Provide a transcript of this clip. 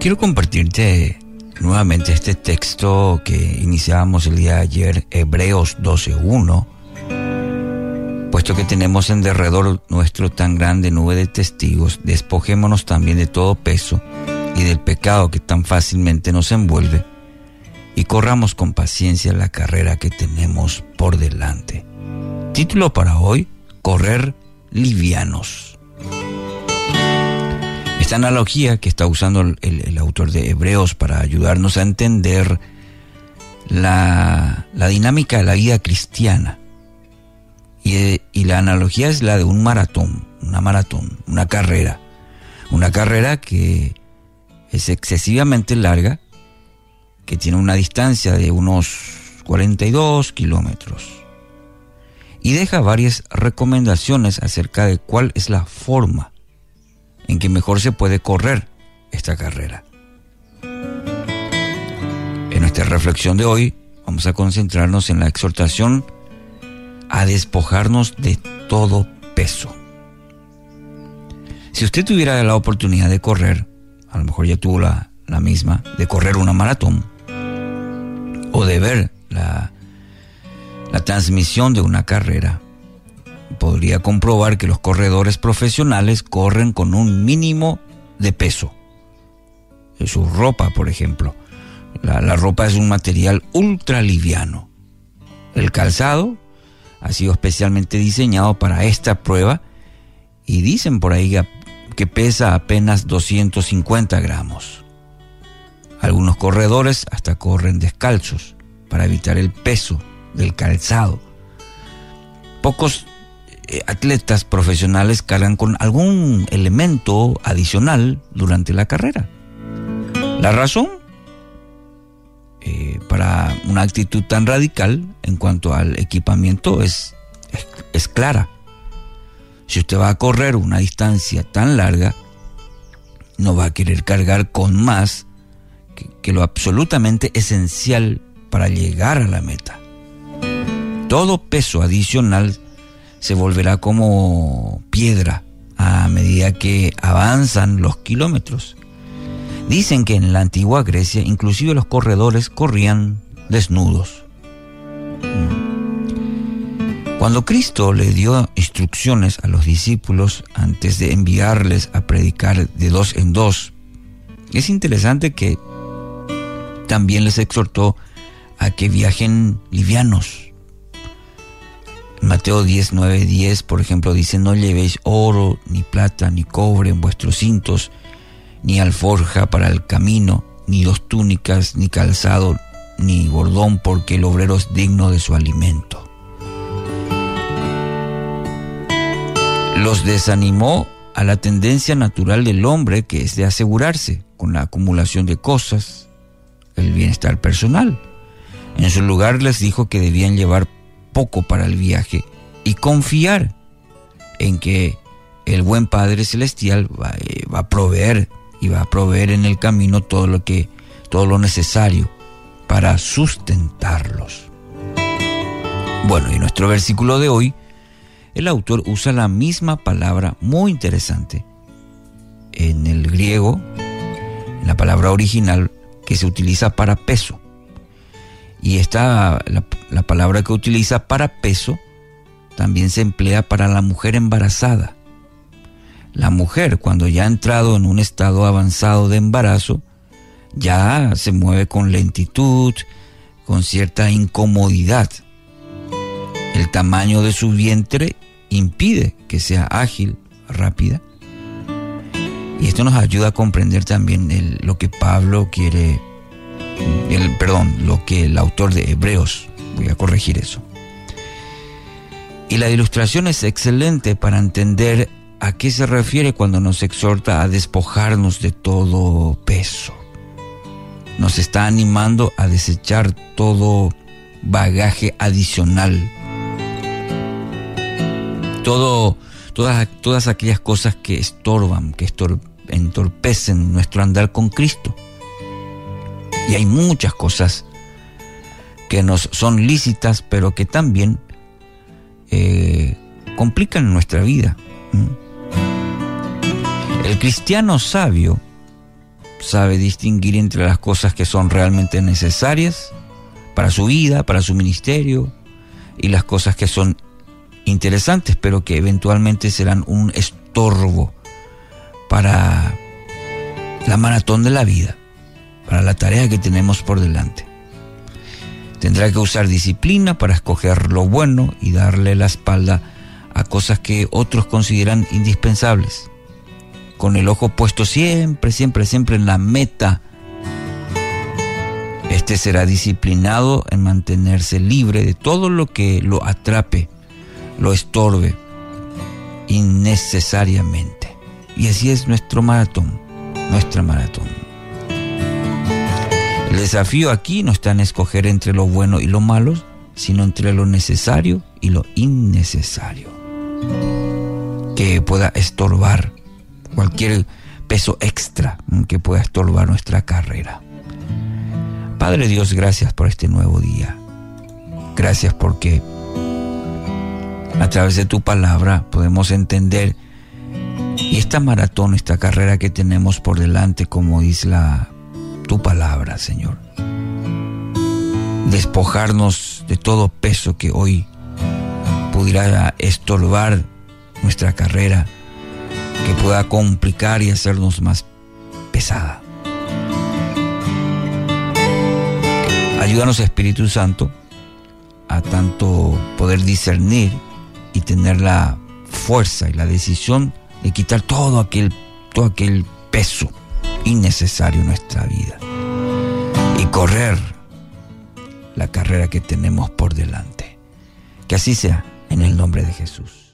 Quiero compartirte nuevamente este texto que iniciábamos el día de ayer, Hebreos 12.1, puesto que tenemos en derredor nuestro tan grande nube de testigos, despojémonos también de todo peso y del pecado que tan fácilmente nos envuelve y corramos con paciencia la carrera que tenemos por delante. Título para hoy, Correr livianos. Esta analogía que está usando el, autor de Hebreos para ayudarnos a entender la, dinámica de la vida cristiana. Y, y la analogía es la de un maratón, una maratón, una carrera. Una carrera que es excesivamente larga que tiene una distancia de unos 42 kilómetros y deja varias recomendaciones acerca de cuál es la forma en que mejor se puede correr esta carrera. En nuestra reflexión de hoy vamos a concentrarnos en la exhortación a despojarnos de todo peso. Si usted tuviera la oportunidad de correr, a lo mejor ya tuvo la, misma, de correr una maratón, o de ver la transmisión de una carrera, podría comprobar que los corredores profesionales corren con un mínimo de peso. Su ropa, por ejemplo. La, la, ropa es un material ultra liviano. El calzado ha sido especialmente diseñado para esta prueba y dicen por ahí que pesa apenas 250 gramos. Algunos corredores hasta corren descalzos para evitar el peso del calzado. Pocos eh, atletas profesionales cargan con algún elemento adicional durante la carrera. La razón eh, para una actitud tan radical en cuanto al equipamiento es, es clara. Si usted va a correr una distancia tan larga, no va a querer cargar con más que, lo absolutamente esencial para llegar a la meta. Todo peso adicional se volverá como piedra a medida que avanzan los kilómetros. Dicen que en la antigua Grecia inclusive los corredores corrían desnudos. Cuando Cristo le dio instrucciones a los discípulos antes de enviarles a predicar de dos en dos, es interesante que también les exhortó a que viajen livianos. Mateo 10, 9, 10, por ejemplo, dice, no llevéis oro, ni plata, ni cobre en vuestros cintos, ni alforja para el camino, ni dos túnicas, ni calzado, ni bordón, porque el obrero es digno de su alimento. Los desanimó a la tendencia natural del hombre que es de asegurarse con la acumulación de cosas, el bienestar personal. En su lugar les dijo que debían llevar poco para el viaje y confiar en que el buen Padre Celestial va, eh, a proveer y va a proveer en el camino todo lo que todo lo necesario para sustentarlos. Bueno, y nuestro versículo de hoy, el autor usa la misma palabra muy interesante. En el griego, la palabra original que se utiliza para peso. Y esta, la, palabra que utiliza para peso, también se emplea para la mujer embarazada. La mujer, cuando ya ha entrado en un estado avanzado de embarazo, ya se mueve con lentitud, con cierta incomodidad. El tamaño de su vientre impide que sea ágil, rápida. Y esto nos ayuda a comprender también lo que Pablo quiere, el, perdón, lo que el autor de Hebreos, voy a corregir eso. Y la ilustración es excelente para entender a qué se refiere cuando nos exhorta a despojarnos de todo peso. Nos está animando a desechar todo bagaje adicional. Todo, todas, todas aquellas cosas que estorban, que estorban entorpecen nuestro andar con Cristo. Y hay muchas cosas que nos son lícitas, pero que también eh, complican nuestra vida. El cristiano sabio sabe distinguir entre las cosas que son realmente necesarias para su vida, para su ministerio, y las cosas que son interesantes, pero que eventualmente serán un estorbo para la maratón de la vida, para la tarea que tenemos por delante. Tendrá que usar disciplina para escoger lo bueno y darle la espalda a cosas que otros consideran indispensables, con el ojo puesto siempre, siempre, siempre en la meta. Este será disciplinado en mantenerse libre de todo lo que lo atrape, lo estorbe innecesariamente. Y así es nuestro maratón, nuestra maratón. El desafío aquí no está en escoger entre lo bueno y lo malo, sino entre lo necesario y lo innecesario. Que pueda estorbar cualquier peso extra que pueda estorbar nuestra carrera. Padre Dios, gracias por este nuevo día. Gracias porque a través de tu palabra podemos entender y esta maratón, esta carrera que tenemos por delante, como dice la tu palabra, Señor. Despojarnos de todo peso que hoy pudiera estorbar nuestra carrera, que pueda complicar y hacernos más pesada. Ayúdanos, Espíritu Santo, a tanto poder discernir y tener la fuerza y la decisión de quitar todo aquel, todo aquel peso innecesario nuestra vida y correr la carrera que tenemos por delante. Que así sea en el nombre de Jesús.